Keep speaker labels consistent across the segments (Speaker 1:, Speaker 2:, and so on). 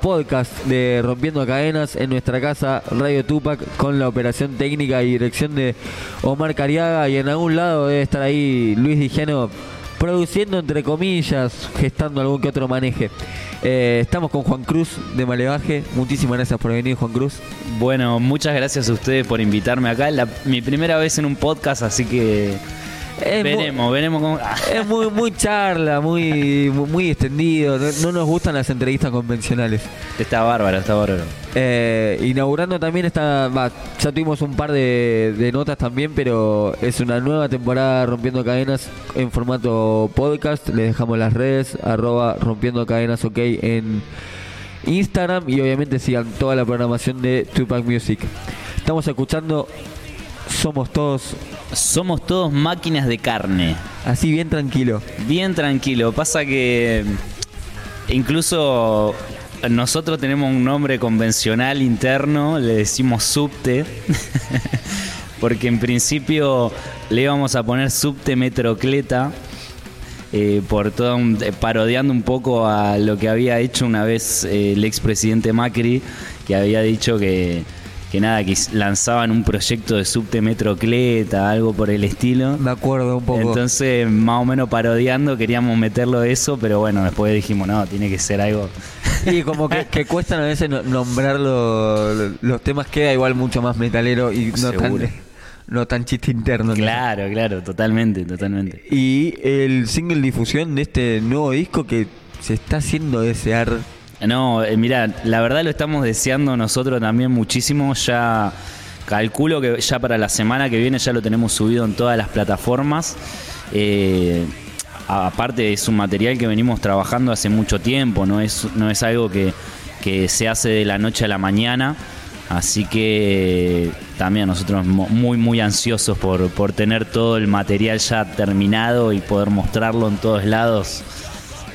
Speaker 1: podcast de Rompiendo Cadenas en nuestra casa Radio Tupac con la operación técnica y dirección de Omar Cariaga y en algún lado debe estar ahí Luis Dijano produciendo entre comillas, gestando algún que otro maneje. Eh, estamos con Juan Cruz de Malevaje. Muchísimas gracias por venir, Juan Cruz.
Speaker 2: Bueno, muchas gracias a ustedes por invitarme acá. La, mi primera vez en un podcast, así que veremos, veremos cómo.
Speaker 1: Es muy, muy charla, muy, muy extendido. No, nos gustan las entrevistas convencionales.
Speaker 2: Está bárbaro, está bárbaro.
Speaker 1: Eh, inaugurando también esta. ya tuvimos un par de, notas también, pero es una nueva temporada Rompiendo Cadenas en formato podcast. Les dejamos las redes, arroba Rompiendo Cadenas OK en Instagram y obviamente sigan toda la programación de Tupac Music. Estamos escuchando Somos Todos
Speaker 2: somos todos máquinas de carne.
Speaker 1: Así bien tranquilo.
Speaker 2: Bien tranquilo. Pasa que incluso nosotros tenemos un nombre convencional interno, le decimos subte, porque en principio le íbamos a poner subte metrocleta. Eh, por todo eh, parodiando un poco a lo que había hecho una vez eh, el expresidente Macri, que había dicho que que nada, que lanzaban un proyecto de subte metrocleta, algo por el estilo.
Speaker 1: Me acuerdo un poco.
Speaker 2: Entonces, más o menos parodiando, queríamos meterlo eso, pero bueno, después dijimos, no, tiene que ser algo.
Speaker 1: Y como que, que cuestan a veces nombrar los temas, queda igual mucho más metalero y no tan, no tan chiste interno.
Speaker 2: Claro, claro, totalmente, totalmente.
Speaker 1: Y el single difusión de este nuevo disco que se está haciendo desear
Speaker 2: no, eh, mira, la verdad lo estamos deseando nosotros también muchísimo. Ya calculo que ya para la semana que viene ya lo tenemos subido en todas las plataformas. Eh, aparte es un material que venimos trabajando hace mucho tiempo, no es, no es algo que, se hace de la noche a la mañana. Así que también nosotros muy muy ansiosos por, por tener todo el material ya terminado y poder mostrarlo en todos lados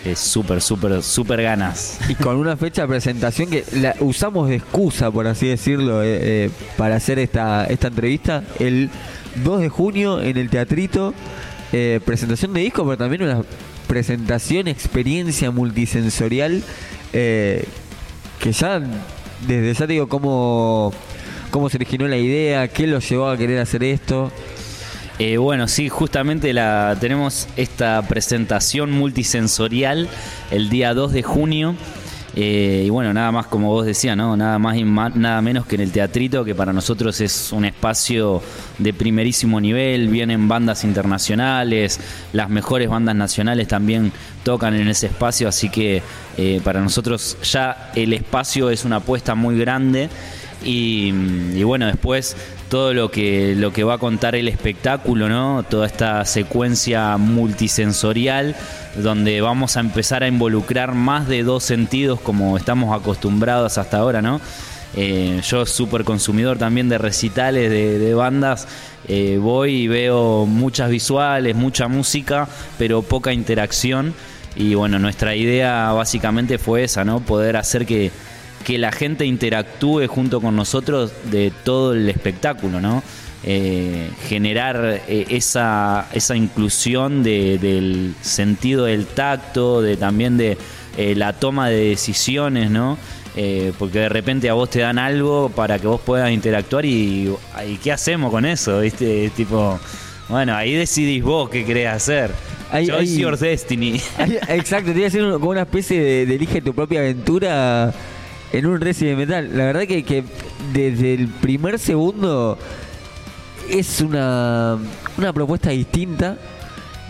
Speaker 2: es súper, súper, súper ganas.
Speaker 1: Y con una fecha de presentación que la usamos de excusa, por así decirlo, eh, eh, para hacer esta, esta entrevista. El 2 de junio en el teatrito, eh, presentación de disco, pero también una presentación, experiencia multisensorial, que ya, desde ya digo, cómo, cómo se originó la idea, qué lo llevó a querer hacer esto.
Speaker 2: Eh, bueno, sí, justamente la, tenemos esta presentación multisensorial el día 2 de junio. Eh, y bueno, nada más como vos decías, ¿no? Nada más y nada menos que en el teatrito, que para nosotros es un espacio de primerísimo nivel, vienen bandas internacionales, las mejores bandas nacionales también tocan en ese espacio, así que eh, para nosotros ya el espacio es una apuesta muy grande. Y, y, bueno, después todo lo que, lo que va a contar el espectáculo, ¿no? Toda esta secuencia multisensorial donde vamos a empezar a involucrar más de dos sentidos como estamos acostumbrados hasta ahora, ¿no? Eh, yo súper consumidor también de recitales, de, bandas, eh, voy y veo muchas visuales, mucha música, pero poca interacción. Y bueno, nuestra idea básicamente fue esa, ¿no? Poder hacer que que la gente interactúe junto con nosotros de todo el espectáculo, ¿no? Eh, generar eh, esa, esa inclusión del sentido del tacto, de también de eh, la toma de decisiones, ¿no? porque de repente a vos te dan algo para que vos puedas interactuar y, ¿qué hacemos con eso? ¿Viste? Tipo, bueno, ahí decidís vos qué querés hacer. Choice your destiny.
Speaker 1: exacto, tiene que ser como una especie de, de elige tu propia aventura en un Resident Metal. La verdad que, que desde el primer segundo es una, una propuesta distinta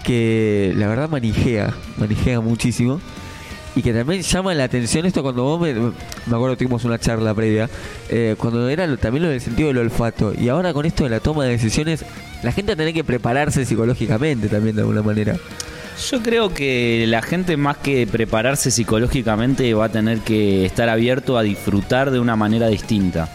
Speaker 1: que la verdad manijea, manijea muchísimo. Y que también llama la atención esto cuando vos me, acuerdo tuvimos una charla previa, eh, cuando era también lo del sentido del olfato. Y ahora con esto de la toma de decisiones, la gente tiene que prepararse psicológicamente también de alguna manera.
Speaker 2: Yo creo que la gente más que prepararse psicológicamente va a tener que estar abierto a disfrutar de una manera distinta.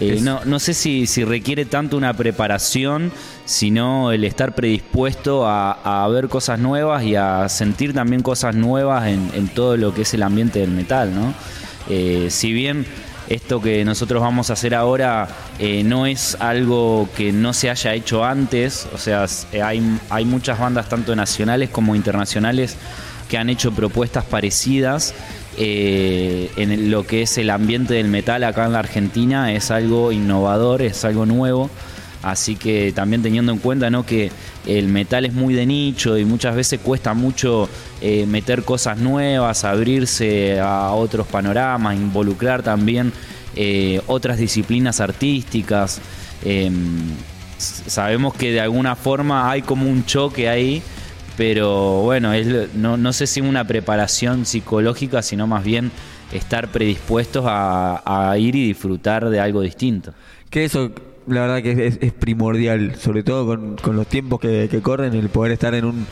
Speaker 2: Eh, no, no sé si, si, requiere tanto una preparación, sino el estar predispuesto a, ver cosas nuevas y a sentir también cosas nuevas en, todo lo que es el ambiente del metal, ¿no? Eh, si bien esto que nosotros vamos a hacer ahora eh, no es algo que no se haya hecho antes, o sea, eh, hay, hay muchas bandas tanto nacionales como internacionales que han hecho propuestas parecidas eh, en lo que es el ambiente del metal acá en la Argentina es algo innovador, es algo nuevo. Así que también teniendo en cuenta ¿no? que el metal es muy de nicho y muchas veces cuesta mucho eh, meter cosas nuevas, abrirse a otros panoramas, involucrar también eh, otras disciplinas artísticas. Em, sabemos que de alguna forma hay como un choque ahí, pero bueno, no, sé si una preparación psicológica, sino más bien estar predispuestos a, ir y disfrutar de algo distinto.
Speaker 1: Que eso la verdad que es, primordial, sobre todo con, los tiempos que, corren, el poder estar en un,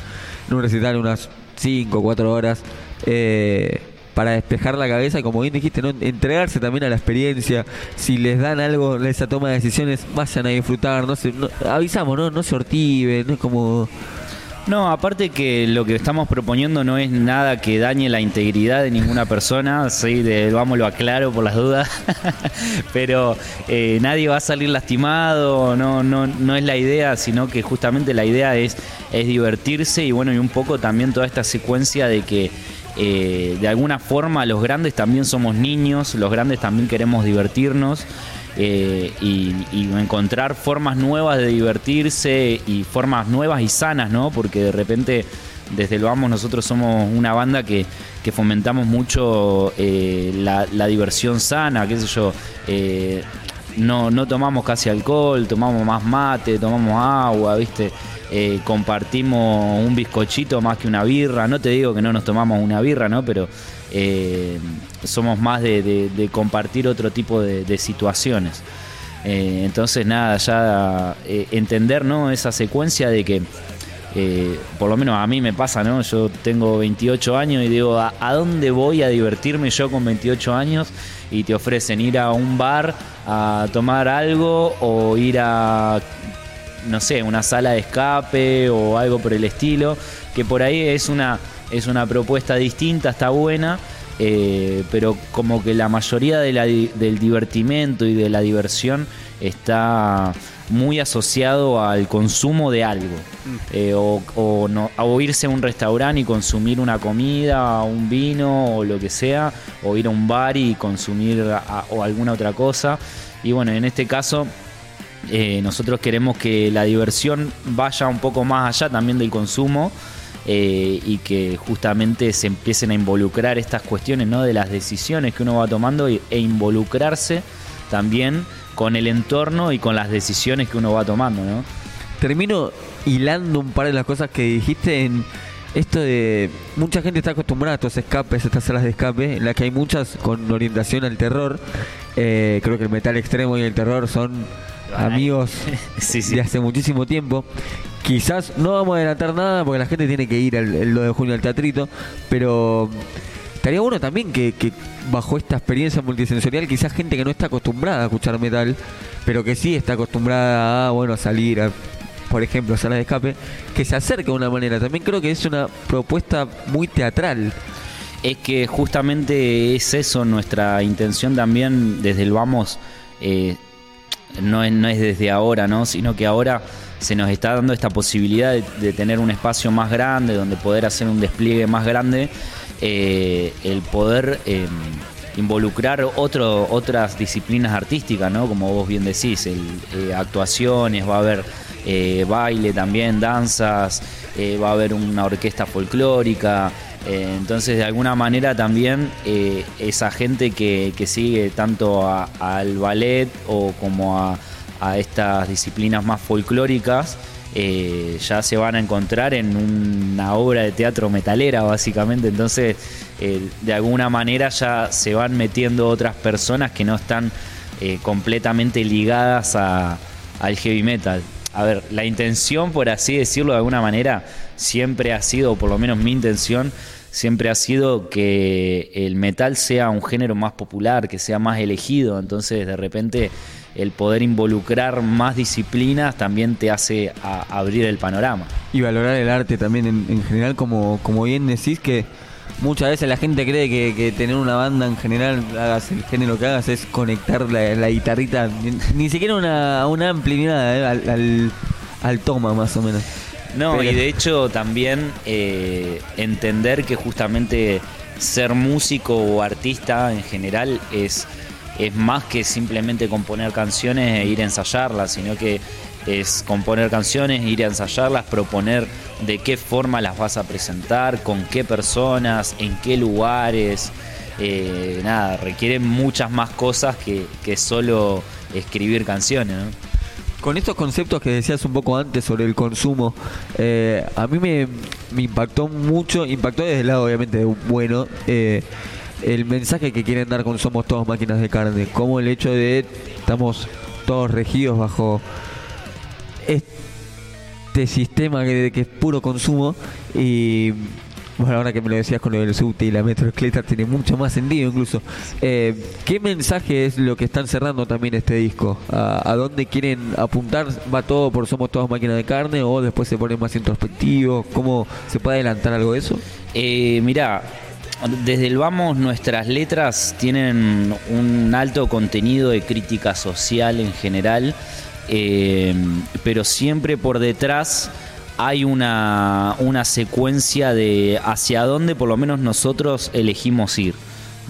Speaker 1: en un recital unas 5 o 4 horas eh, para despejar la cabeza y como bien dijiste, ¿no? entregarse también a la experiencia. Si les dan algo esa toma de decisiones, vayan a disfrutar, no, se, avisamos, ¿no? no se ortiven, no es como
Speaker 2: no, aparte que lo que estamos proponiendo no es nada que dañe la integridad de ninguna persona, sí, de, vamos lo aclaro por las dudas, pero eh, nadie va a salir lastimado, no, no, no es la idea, sino que justamente la idea es, es divertirse y bueno, y un poco también toda esta secuencia de que eh, de alguna forma los grandes también somos niños, los grandes también queremos divertirnos. Eh, y, encontrar formas nuevas de divertirse y formas nuevas y sanas, ¿no? Porque de repente desde lo vamos nosotros somos una banda que, fomentamos mucho eh, la, diversión sana, qué sé yo. Eh, no, no tomamos casi alcohol, tomamos más mate, tomamos agua, ¿viste? compartimos un bizcochito más que una birra. No te digo que no nos tomamos una birra, ¿no? Pero eh, somos más de, compartir otro tipo de, situaciones. Eh, entonces, nada, ya eh, entender ¿no? esa secuencia de que, por lo menos a mí me pasa, ¿no? yo tengo 28 años y digo, ¿a, dónde voy a divertirme yo con 28 años? Y te ofrecen ir a un bar a tomar algo o ir a no sé, una sala de escape o algo por el estilo, que por ahí es una es una propuesta distinta, está buena, eh, pero como que la mayoría del divertimento y de la diversión está muy asociado al consumo de algo. Mm. Eh, o, no, a irse a un restaurante y consumir una comida, un vino o lo que sea, o ir a un bar y consumir o alguna otra cosa. Y bueno, en este caso eh, nosotros queremos que la diversión vaya un poco más allá también del consumo eh, y que justamente se empiecen a involucrar estas cuestiones ¿no? de las decisiones que uno va tomando e involucrarse también con el entorno y con las decisiones que uno va tomando. ¿no?
Speaker 1: Termino hilando un par de las cosas que dijiste en esto de mucha gente está acostumbrada a estos escapes, estas salas de escape, en las que hay muchas con orientación al terror. Eh, creo que el metal extremo y el terror son amigos de hace muchísimo tiempo. Quizás no vamos a adelantar nada porque la gente tiene que ir el, 2 de junio al teatrito, pero estaría bueno también que, bajo esta experiencia multisensorial, quizás gente que no está acostumbrada a escuchar metal, pero que sí está acostumbrada a, bueno, a salir, a, por ejemplo, a sala de escape, que se acerque de una manera. También creo que es una propuesta muy teatral.
Speaker 2: Es que justamente es eso nuestra intención también desde el vamos. Eh, no, es, no es desde ahora, ¿no? Sino que ahora se nos está dando esta posibilidad de, tener un espacio más grande, donde poder hacer un despliegue más grande, eh, el poder em, involucrar otro, otras disciplinas artísticas, ¿no? Como vos bien decís, el, eh, actuaciones, va a haber eh, baile también, danzas, va a haber una orquesta folclórica. Entonces, de alguna manera también esa gente que, sigue tanto al ballet o como a, estas disciplinas más folclóricas, eh, ya se van a encontrar en una obra de teatro metalera, básicamente. Entonces, eh, de alguna manera ya se van metiendo otras personas que no están eh, completamente ligadas al heavy metal. A ver, la intención, por así decirlo de alguna manera, siempre ha sido, o por lo menos mi intención, siempre ha sido que el metal sea un género más popular, que sea más elegido. Entonces, de repente el poder involucrar más disciplinas también te hace abrir el panorama.
Speaker 1: Y valorar el arte también en, general, como, como bien decís, que muchas veces la gente cree que, tener una banda en general, hagas el género que hagas, es conectar la, guitarrita, ni, siquiera una, una ampli ni nada, eh, al, al, toma más o menos.
Speaker 2: No, y de hecho también eh, entender que justamente ser músico o artista en general es, es más que simplemente componer canciones e ir a ensayarlas, sino que es componer canciones, ir a ensayarlas, proponer de qué forma las vas a presentar, con qué personas, en qué lugares. Eh, nada, requieren muchas más cosas que, que solo escribir canciones. ¿no?
Speaker 1: Con estos conceptos que decías un poco antes sobre el consumo, eh, a mí me, impactó mucho, impactó desde el lado obviamente bueno, eh, el mensaje que quieren dar con Somos Todos Máquinas de Carne, como el hecho de estamos todos regidos bajo este sistema que, es puro consumo y bueno, ahora que me lo decías con el subte y la metrocleta tiene mucho más sentido incluso. Eh, ¿Qué mensaje es lo que están cerrando también este disco? ¿A, dónde quieren apuntar? ¿Va todo por Somos Todos Máquinas de Carne o después se pone más introspectivo? ¿Cómo se puede adelantar algo de eso?
Speaker 2: Eh, mirá, desde el Vamos nuestras letras tienen un alto contenido de crítica social en general, eh, pero siempre por detrás hay una, una secuencia de hacia dónde por lo menos nosotros elegimos ir.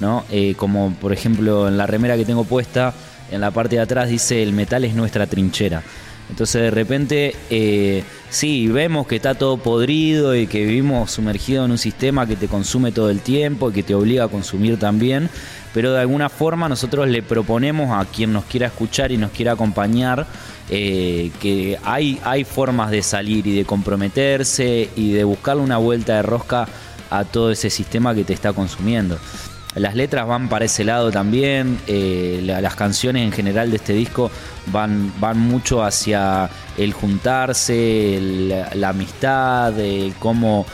Speaker 2: ¿no? Eh, como por ejemplo en la remera que tengo puesta, en la parte de atrás dice el metal es nuestra trinchera. Entonces de repente, eh, sí, vemos que está todo podrido y que vivimos sumergidos en un sistema que te consume todo el tiempo y que te obliga a consumir también, pero de alguna forma nosotros le proponemos a quien nos quiera escuchar y nos quiera acompañar eh, que hay, hay formas de salir y de comprometerse y de buscarle una vuelta de rosca a todo ese sistema que te está consumiendo. Las letras van para ese lado también, eh, las canciones en general de este disco van, van mucho hacia el juntarse, la amistad, cómo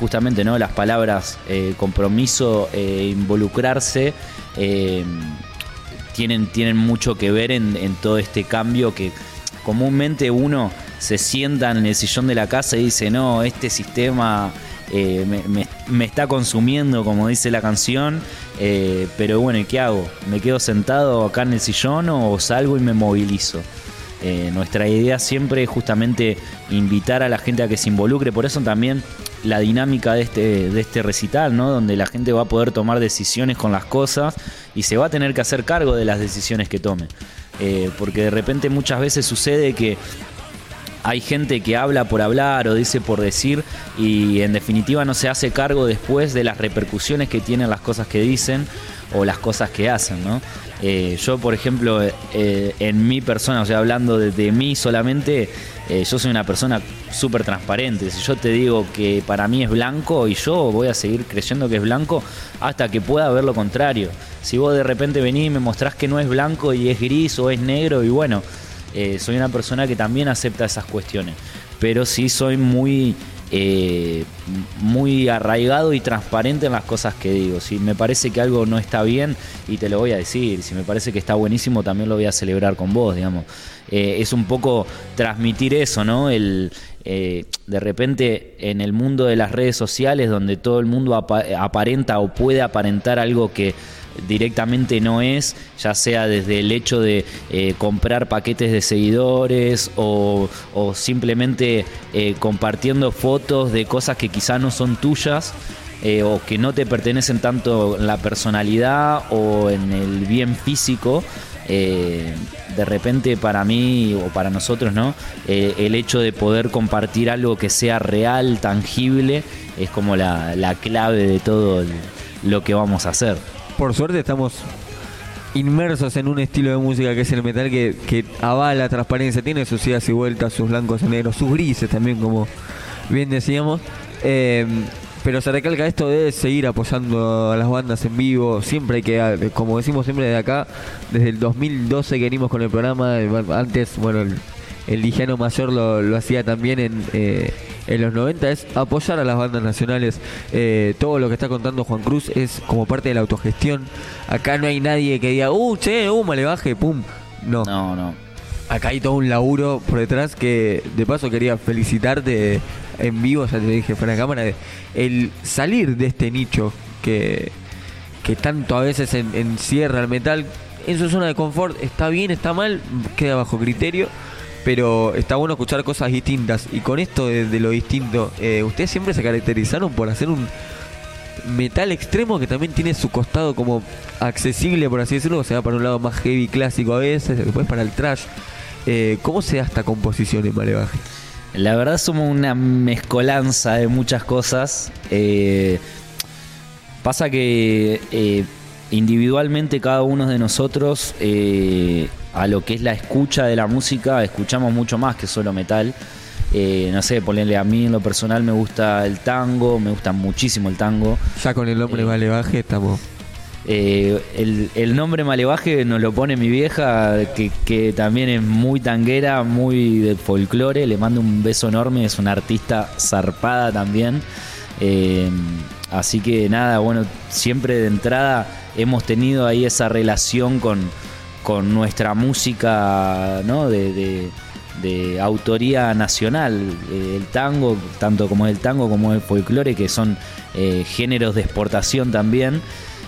Speaker 2: justamente ¿no? las palabras eh, compromiso, involucrarse tienen, tienen mucho que ver en, todo este cambio que comúnmente uno se sienta en el sillón de la casa y dice, no, este sistema eh, me, está consumiendo, como dice la canción, eh, pero bueno, ¿y qué hago? ¿Me quedo sentado acá en el sillón o salgo y me movilizo? Eh, nuestra idea siempre es justamente invitar a la gente a que se involucre, por eso también la dinámica de este, de este recital, ¿no? Donde la gente va a poder tomar decisiones con las cosas y se va a tener que hacer cargo de las decisiones que tome. Porque de repente muchas veces sucede que hay gente que habla por hablar o dice por decir y en definitiva no se hace cargo después de las repercusiones que tienen las cosas que dicen o las cosas que hacen, ¿no? Eh, yo, por ejemplo, eh, en mi persona, o sea, hablando de, mí solamente, eh, yo soy una persona súper transparente. Si yo te digo que para mí es blanco y yo voy a seguir creyendo que es blanco hasta que pueda ver lo contrario. Si vos de repente venís y me mostrás que no es blanco y es gris o es negro, y bueno, soy una persona que también acepta esas cuestiones. Pero sí soy muy eh, muy arraigado y transparente en las cosas que digo. Si me parece que algo no está bien, y te lo voy a decir. Si me parece que está buenísimo, también lo voy a celebrar con vos, digamos. Eh, es un poco transmitir eso, ¿no? El, eh, de repente en el mundo de las redes sociales, donde todo el mundo aparenta o puede aparentar algo que directamente no es, ya sea desde el hecho de eh, comprar paquetes de seguidores o, simplemente eh, compartiendo fotos de cosas que quizás no son tuyas. Eh, o que no te pertenecen tanto en la personalidad o en el bien físico, de repente para mí o para nosotros, ¿no? el hecho de poder compartir algo que sea real, tangible, es como la, la clave de todo lo que vamos a hacer
Speaker 1: por suerte estamos inmersos en un estilo de música que es el metal que, que avala transparencia, tiene sus idas y vueltas, sus blancos y negros, sus grises también, como bien decíamos. Eh, pero se recalca esto de seguir apoyando a las bandas en vivo. Siempre hay que, como decimos siempre desde acá, desde el 2012 que venimos con el programa. Antes, bueno, el, el Mayor lo, lo hacía también en, eh, en los 90 es apoyar a las bandas nacionales. Eh, todo lo que está contando Juan Cruz es como parte de la autogestión. Acá no hay nadie que diga, uh, che, uh, le baje, pum. No.
Speaker 2: No, no.
Speaker 1: Acá hay todo un laburo por detrás que de paso quería felicitarte en vivo, ya te dije fuera de cámara, el salir de este nicho que, que tanto a veces encierra el metal en su zona de confort, está bien, está mal, queda bajo criterio pero está bueno escuchar cosas distintas. Y con esto de, lo distinto, eh, ¿ustedes siempre se caracterizaron por hacer un metal extremo que también tiene su costado como accesible, por así decirlo, se va para un lado más heavy clásico a veces, después para el trash. Eh, ¿Cómo se da esta composición en Malevaje?
Speaker 2: La verdad somos una mezcolanza de muchas cosas. Eh, pasa que individualmente cada uno de nosotros a lo que es la escucha de la música escuchamos mucho más que solo metal. Eh, no sé, ponerle a mí en lo personal me gusta el tango, me gusta muchísimo el tango.
Speaker 1: Ya con el nombre
Speaker 2: Eh,
Speaker 1: Malevaje estamos.
Speaker 2: Eh, el, el nombre Malevaje nos lo pone mi vieja, que, que también es muy tanguera, muy de folclore. Le mando un beso enorme, es una artista zarpada también. Eh, así que nada, bueno, siempre de entrada hemos tenido ahí esa relación con, con nuestra música ¿no? de, de- autoría nacional. Eh, el tango, tanto como el tango como el folclore, que son eh, géneros de exportación también.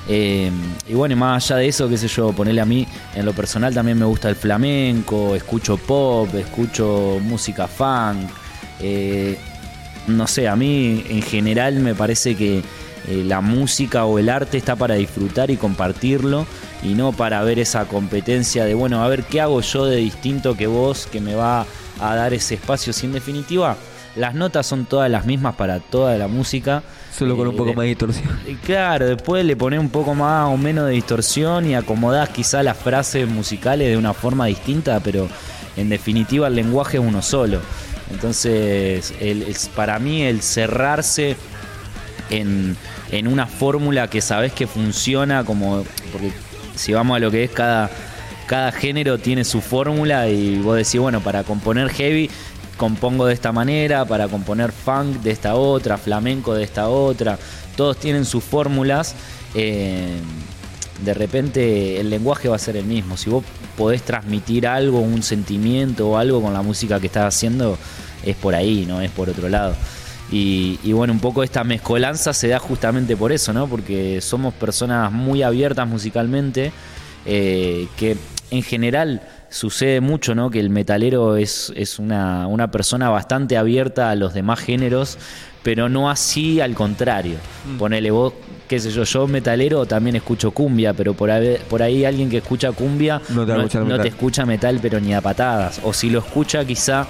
Speaker 2: Eh, y bueno, más allá de eso, qué sé yo, ponerle a mí, en lo personal también me gusta el flamenco, escucho pop, escucho música funk. no sé, a mí en general me parece que eh, la música o el arte está para disfrutar y compartirlo y no para ver esa competencia de, bueno, a ver qué hago yo de distinto que vos que me va a dar ese espacio. Si en definitiva las notas son todas las mismas para toda la música.
Speaker 1: Solo con un
Speaker 2: eh,
Speaker 1: poco
Speaker 2: de-
Speaker 1: más de distorsión.
Speaker 2: y Claro, después le pones un poco más o menos de distorsión y acomodás quizá las frases musicales de una forma distinta, pero en definitiva el lenguaje es uno solo. Entonces, el- es- para mí el cerrarse en, en una fórmula que sabes que funciona como... Porque si vamos a lo que es cada, cada género tiene su fórmula y vos decís, bueno, para componer heavy compongo de esta manera, para componer funk de esta otra, flamenco de esta otra, todos tienen sus fórmulas. eh, de repente el lenguaje va a ser el mismo. Si vos podés transmitir algo, un sentimiento o algo con la música que estás haciendo, es por ahí, no es por otro lado. Y, y bueno, un poco esta mezcolanza se da justamente por eso, ¿no? Porque somos personas muy abiertas musicalmente, eh, que en general sucede mucho, ¿no? Que el metalero es, es una, una persona bastante abierta a los demás géneros, pero no así al contrario. Ponele vos, qué sé yo, yo metalero también escucho cumbia, pero por ahí, por ahí alguien que escucha cumbia
Speaker 1: No te
Speaker 2: no escucha metal, pero ni a patadas. O si lo escucha, quizá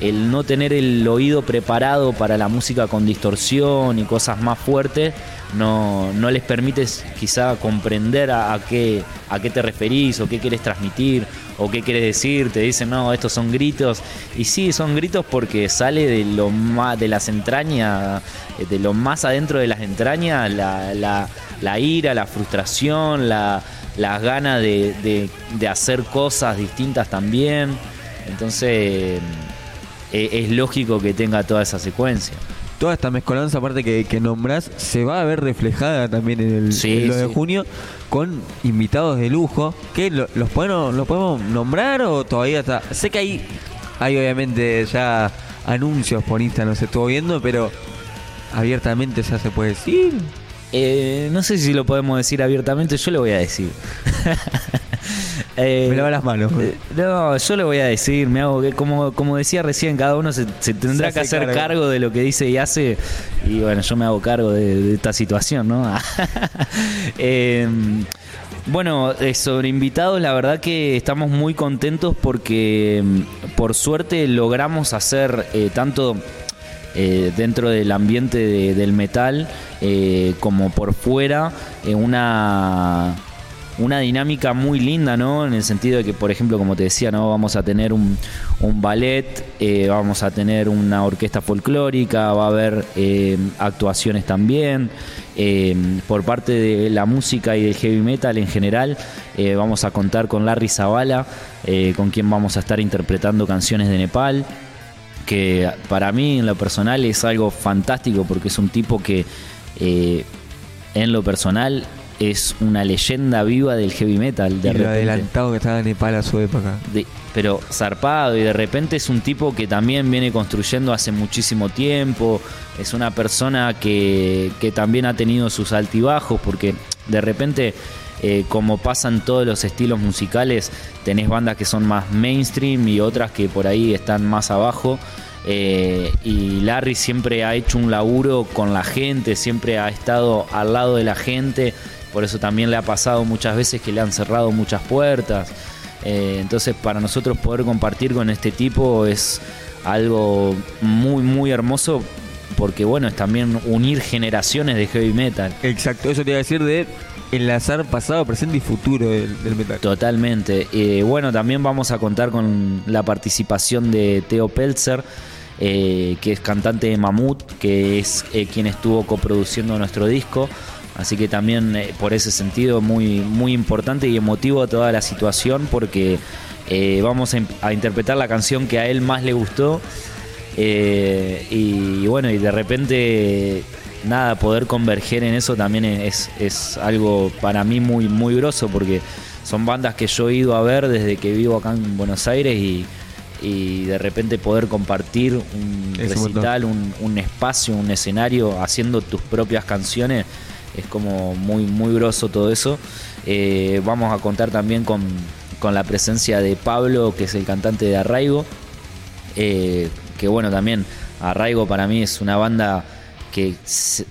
Speaker 2: el no tener el oído preparado para la música con distorsión y cosas más fuertes no, no les permite quizá comprender a, a qué, a qué te referís o qué quieres transmitir o qué quieres decir. Te dicen, no, estos son gritos. Y sí, son gritos porque sale de lo más, de las entrañas, de lo más adentro de las entrañas, la, la- la ira, la frustración, la, las ganas de, de- de hacer cosas distintas también. Entonces, eh, es lógico que tenga toda esa secuencia.
Speaker 1: Toda esta mezcolanza, aparte que, que nombrás, se va a ver reflejada también en el
Speaker 2: Sí,
Speaker 1: en lo de junio con invitados de lujo. que lo- los, podemos, ¿Los podemos nombrar o todavía está? Sé que hay, hay obviamente ya anuncios por Instagram, se estuvo viendo, pero abiertamente ya se puede decir.
Speaker 2: Eh, no sé si lo podemos decir abiertamente, yo lo voy a decir. Eh,
Speaker 1: Me lava las manos.
Speaker 2: eh, no, yo lo voy a decir, me hago que como, como decía recién, cada uno se, se tendrá
Speaker 1: Se
Speaker 2: que
Speaker 1: hace
Speaker 2: hacer
Speaker 1: cargo.
Speaker 2: cargo. de lo que dice y hace. Y bueno, yo me hago cargo de, de esta situación, ¿no? Eh, bueno, sobre invitados, la verdad que estamos muy contentos porque mm, por suerte logramos hacer eh, tanto eh, dentro del ambiente de- del metal eh, como por fuera eh, una una dinámica muy linda, ¿no? En el sentido de que, por ejemplo, como te decía, ¿no? Vamos a tener un, un ballet, vamos a tener una orquesta folclórica, va a haber actuaciones también. Por parte de la música y del heavy metal en general, vamos a contar con Larry Zavala, con quien vamos a estar interpretando canciones de Nepal que para mí en lo personal es algo fantástico porque es un tipo que eh, en lo personal es una leyenda viva del heavy metal. De
Speaker 1: y lo
Speaker 2: repente.
Speaker 1: adelantado que estaba Nepal a su época.
Speaker 2: De- pero zarpado y de repente es un tipo que también viene construyendo hace muchísimo tiempo, es una persona que, que también ha tenido sus altibajos porque de repente eh, como pasan todos los estilos musicales tenés bandas que son más mainstream y otras que por ahí están más abajo. Eh, y Larry siempre ha hecho un laburo con la gente, siempre ha estado al lado de la gente, por eso también le ha pasado muchas veces que le han cerrado muchas puertas. Eh, entonces para nosotros poder compartir con este tipo es algo muy muy hermoso porque bueno, es también unir generaciones de heavy metal.
Speaker 1: Exacto, eso te iba a decir de enlazar pasado, presente y futuro del, metal.
Speaker 2: Totalmente. Eh, bueno, también vamos a contar con la participación de Teo Pelzer, eh, que es cantante de Mamut, que es eh, quien estuvo coproduciendo nuestro disco. Así que también por ese sentido muy, muy importante y emotivo toda la situación porque vamos a, interpretar la canción que a él más le gustó. Y, bueno, y de repente nada, poder converger en eso también es, es algo para mí muy, muy groso porque son bandas que yo he ido a ver desde que vivo acá en Buenos Aires y, de repente poder compartir un recital, un, espacio, un escenario haciendo tus propias canciones es como muy, muy groso todo eso. Eh, vamos a contar también con, la presencia de Pablo, que es el cantante de Arraigo, eh, que bueno, también Arraigo para mí es una banda que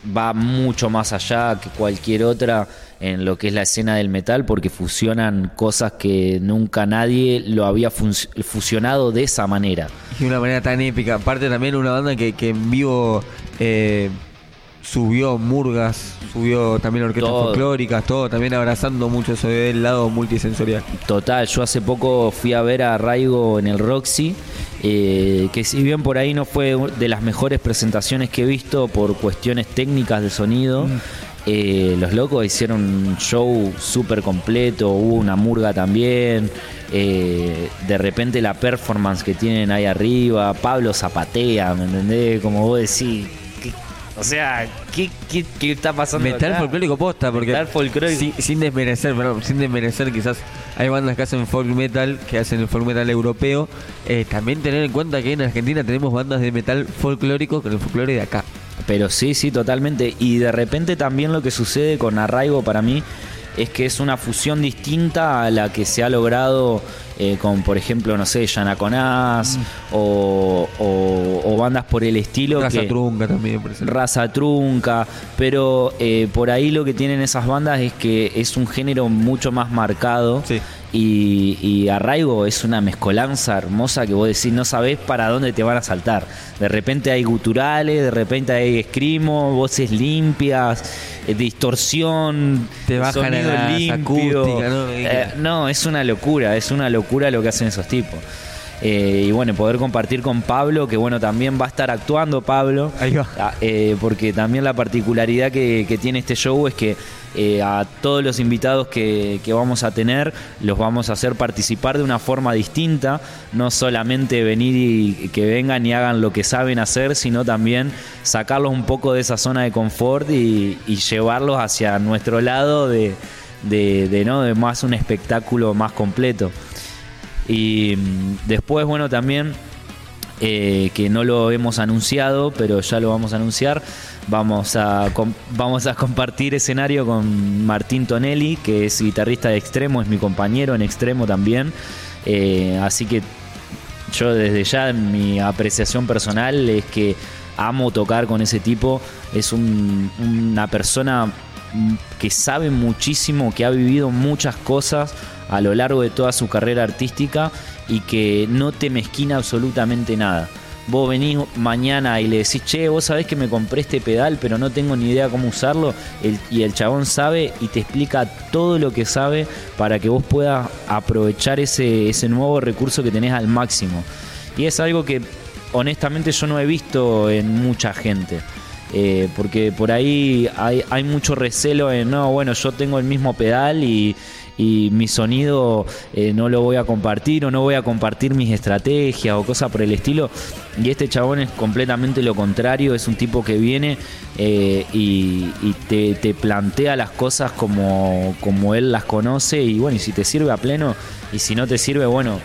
Speaker 2: va mucho más allá que cualquier otra en lo que es la escena del metal porque fusionan cosas que nunca nadie lo había fusionado de esa manera.
Speaker 1: Y de una manera tan épica. Aparte también una banda que, que en vivo eh, subió murgas, subió también orquestas folclóricas, todo, también abrazando mucho eso del lado multisensorial.
Speaker 2: Total, yo hace poco fui a ver a Raigo en el Roxy, eh, que si bien por ahí no fue de las mejores presentaciones que he visto por cuestiones técnicas de sonido, mm. eh, los locos hicieron un show súper completo, hubo una murga también. Eh, de repente la performance que tienen ahí arriba, Pablo zapatea, ¿me entendés? Como vos decís, o sea, ¿qué, está pasando?
Speaker 1: Metal folclórico posta, porque.
Speaker 2: Metal folclórico.
Speaker 1: Sin, desmerecer, perdón, sin desmerecer, quizás hay bandas que hacen folk metal, que hacen el folk metal europeo. Eh, también tener en cuenta que en Argentina tenemos bandas de metal folclórico con el folclore de acá.
Speaker 2: Pero sí, sí, totalmente. Y de repente también lo que sucede con Arraigo para mí es que es una fusión distinta a la que se ha logrado eh, con, por ejemplo, no sé, Yanaconás mm. o, o, bandas por el estilo.
Speaker 1: Raza Trunca también, por
Speaker 2: Raza Trunca, pero eh, por ahí lo que tienen esas bandas es que es un género mucho más marcado. Sí. Y, Arraigo es una mezcolanza hermosa que vos decís, no sabés para dónde te van a saltar. De repente hay guturales, de repente hay escrimo, voces limpias, eh, distorsión,
Speaker 1: te bajan sonido limpio. ¿no?
Speaker 2: Eh, no, es una locura, es una locura lo que hacen esos tipos. Eh, y bueno, poder compartir con Pablo, que bueno, también va a estar actuando Pablo.
Speaker 1: Ahí va.
Speaker 2: Ah, porque también la particularidad que, que tiene este show es que eh, a todos los invitados que, vamos a tener los vamos a hacer participar de una forma distinta, no solamente venir y que vengan y hagan lo que saben hacer, sino también sacarlos un poco de esa zona de confort y, llevarlos hacia nuestro lado de, ¿no? de más un espectáculo más completo. Y mm, después, bueno, también eh, que no lo hemos anunciado, pero ya lo vamos a anunciar. Vamos a, vamos a compartir escenario con Martín Tonelli, que es guitarrista de extremo, es mi compañero en extremo también. Eh, así que yo desde ya mi apreciación personal es que amo tocar con ese tipo. Es una persona que sabe muchísimo, que ha vivido muchas cosas a lo largo de toda su carrera artística y que no te mezquina absolutamente nada. Vos venís mañana y le decís, che, vos sabés que me compré este pedal, pero no tengo ni idea cómo usarlo. y el chabón sabe y te explica todo lo que sabe para que vos puedas aprovechar ese, ese nuevo recurso que tenés al máximo. Y es algo que honestamente yo no he visto en mucha gente. Eh, porque por ahí hay, hay mucho recelo en, no, bueno, yo tengo el mismo pedal y, y mi sonido eh, no lo voy a compartir o no voy a compartir mis estrategias o cosas por el estilo. Y este chabón es completamente lo contrario, es un tipo que viene eh, y, te, plantea las cosas como, como él las conoce y bueno, y si te sirve a pleno y si no te sirve, bueno,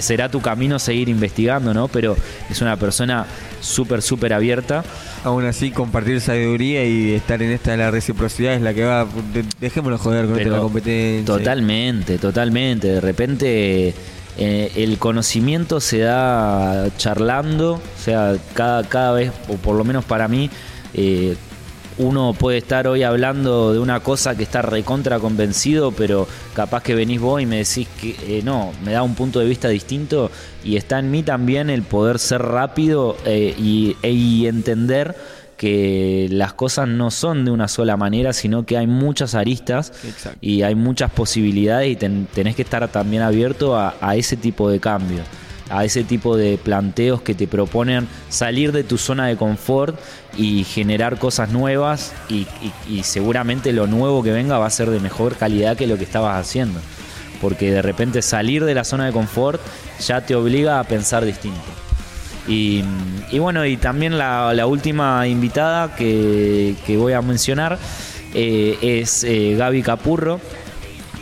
Speaker 2: será tu camino seguir investigando, ¿no? Pero es una persona súper, súper abierta.
Speaker 1: Aún así, compartir sabiduría y estar en esta de la reciprocidad es la que va. Dejémoslo joder con la competencia.
Speaker 2: Totalmente, totalmente. De repente. eh, el conocimiento se da charlando, o sea, cada, cada vez, o por lo menos para mí, eh, uno puede estar hoy hablando de una cosa que está recontra convencido, pero capaz que venís vos y me decís que eh, no, me da un punto de vista distinto y está en mí también el poder ser rápido eh, y, e- y entender que las cosas no son de una sola manera, sino que hay muchas aristas
Speaker 1: Exacto.
Speaker 2: y hay muchas posibilidades y ten- tenés que estar también abierto a, a ese tipo de cambios, a ese tipo de planteos que te proponen salir de tu zona de confort y generar cosas nuevas y, seguramente lo nuevo que venga va a ser de mejor calidad que lo que estabas haciendo. Porque de repente salir de la zona de confort ya te obliga a pensar distinto. Y, bueno, y también la, última invitada que, que voy a mencionar eh, es eh, Gaby Capurro,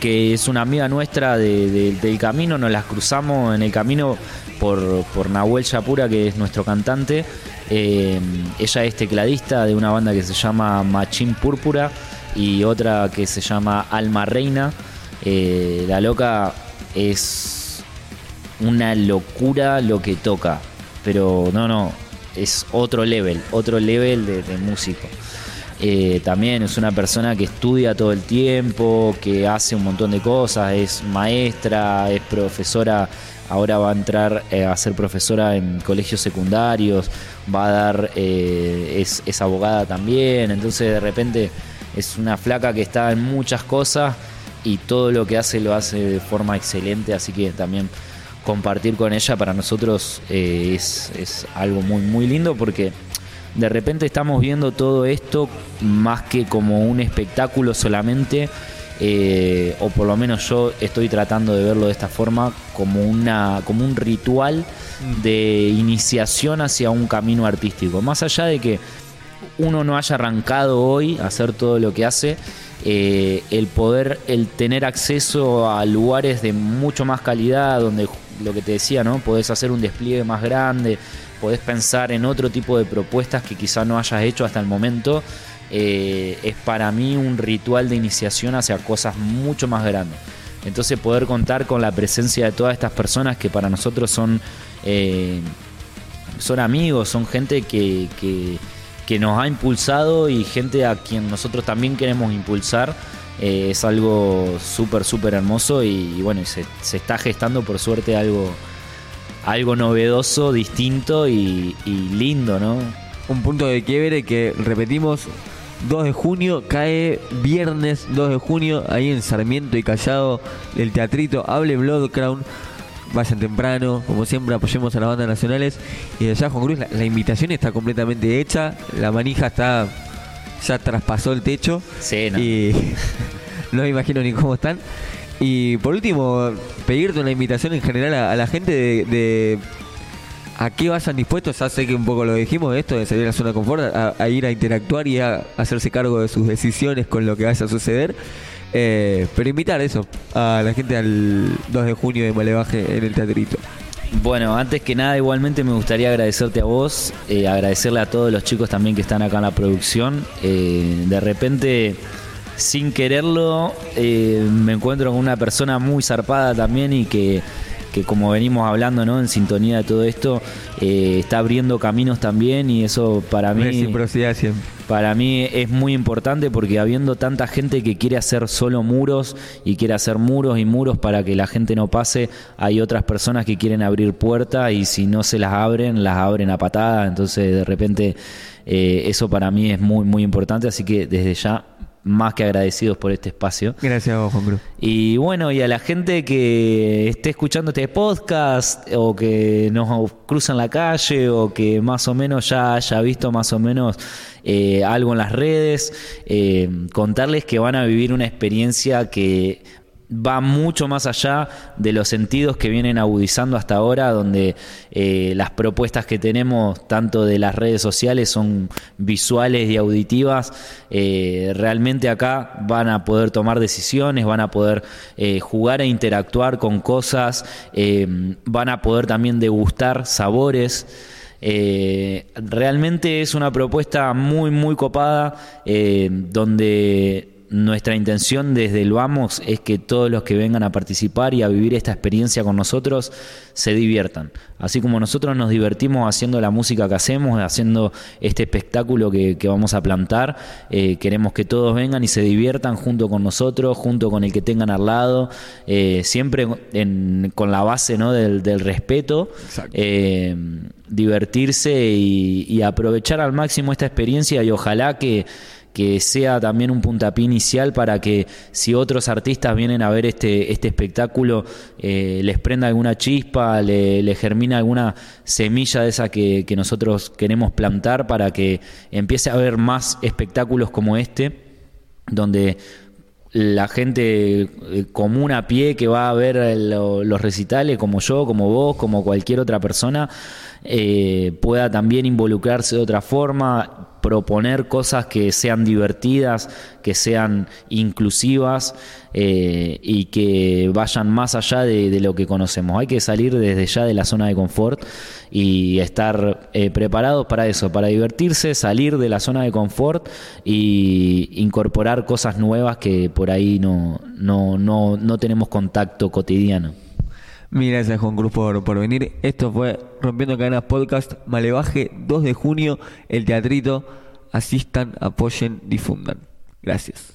Speaker 2: que es una amiga nuestra de- de- del camino, nos las cruzamos en el camino por, por Nahuel Yapura, que es nuestro cantante. Eh, ella es tecladista de una banda que se llama Machín Púrpura y otra que se llama Alma Reina. Eh, la loca es una locura lo que toca. Pero no, no, es otro level, otro level de músico. Eh, también es una persona que estudia todo el tiempo, que hace un montón de cosas, es maestra, es profesora, ahora va a entrar eh, a ser profesora en colegios secundarios, va a dar, eh, es, es abogada también, entonces de repente es una flaca que está en muchas cosas y todo lo que hace lo hace de forma excelente, así que también compartir con ella para nosotros es, es algo muy muy lindo porque de repente estamos viendo todo esto más que como un espectáculo solamente eh, o por lo menos yo estoy tratando de verlo de esta forma como una como un ritual de iniciación hacia un camino artístico más allá de que uno no haya arrancado hoy a hacer todo lo que hace, eh, el poder, el tener acceso a lugares de mucho más calidad, donde lo que te decía, ¿no? Podés hacer un despliegue más grande, podés pensar en otro tipo de propuestas que quizá no hayas hecho hasta el momento, eh, es para mí un ritual de iniciación hacia cosas mucho más grandes. Entonces poder contar con la presencia de todas estas personas que para nosotros son... eh, son amigos, son gente que, que, nos ha impulsado y gente a quien nosotros también queremos impulsar. Eh, es algo súper, súper hermoso y, bueno, se está gestando por suerte algo, algo novedoso, distinto y, y lindo, ¿no?
Speaker 1: Un punto de quiebre que repetimos. 2 de junio, cae viernes 2 de junio, ahí en Sarmiento y Callado, el teatrito Hable Blood Crown. Vayan temprano, como siempre, apoyemos a las bandas nacionales. Y allá, Juan Cruz, la, la invitación está completamente hecha, la manija está ya traspasó el techo.
Speaker 2: Sí, no.
Speaker 1: Y no me imagino ni cómo están. Y por último, pedirte una invitación en general a, a la gente de, de a qué vayan dispuestos. Ya sé que un poco lo dijimos, esto de salir de la zona de confort, a, a ir a interactuar y a hacerse cargo de sus decisiones con lo que vaya a suceder. Eh, pero invitar eso a la gente al 2 de junio de Malevaje en el teatrito.
Speaker 2: Bueno, antes que nada, igualmente me gustaría agradecerte a vos, eh, agradecerle a todos los chicos también que están acá en la producción. Eh, de repente, sin quererlo, eh, me encuentro con una persona muy zarpada también y que, que como venimos hablando, ¿no? En sintonía de todo esto, eh, está abriendo caminos también y eso para mí...
Speaker 1: Reciprocidad siempre.
Speaker 2: Para mí es muy importante porque habiendo tanta gente que quiere hacer solo muros y quiere hacer muros y muros para que la gente no pase, hay otras personas que quieren abrir puertas y si no se las abren, las abren a patada. Entonces de repente eh, eso para mí es muy, muy importante. Así que desde ya, más que agradecidos por este espacio.
Speaker 1: Gracias a vos, Juan Cruz.
Speaker 2: Y bueno, y a la gente que esté escuchando este podcast o que nos cruza en la calle o que más o menos ya haya visto más o menos eh, algo en las redes, eh, contarles que van a vivir una experiencia que va mucho más allá de los sentidos que vienen agudizando hasta ahora, donde eh, las propuestas que tenemos, tanto de las redes sociales, son visuales y auditivas. Eh, realmente acá van a poder tomar decisiones, van a poder eh, jugar e interactuar con cosas, van a poder también degustar sabores. Realmente es una propuesta muy, muy copada, donde nuestra intención desde el Vamos es que todos los que vengan a participar y a vivir esta experiencia con nosotros se diviertan. Así como nosotros nos divertimos haciendo la música que hacemos, haciendo este espectáculo que, vamos a plantar, eh, queremos que todos vengan y se diviertan junto con nosotros, junto con el que tengan al lado, eh, siempre con la base ¿no? del, respeto, eh, divertirse y aprovechar al máximo esta experiencia y ojalá que que sea también un puntapié inicial para que si otros artistas vienen a ver este, este espectáculo, eh, les prenda alguna chispa, le, germina alguna semilla de esa que, nosotros queremos plantar para que empiece a haber más espectáculos como este, donde la gente eh, común a pie que va a ver los recitales, como yo, como vos, como cualquier otra persona, eh, pueda también involucrarse de otra forma, proponer cosas que sean divertidas, que sean inclusivas eh, y que vayan más allá de, lo que conocemos. Hay que salir desde ya de la zona de confort y estar eh, preparados para eso, para divertirse, salir de la zona de confort y incorporar cosas nuevas que por ahí no, no, no, no tenemos contacto cotidiano.
Speaker 1: Mil gracias Juan Cruz por, por venir. Esto fue Rompiendo Cadenas Podcast, Malevaje, 2 de junio, el teatrito. Asistan, apoyen, difundan. Gracias.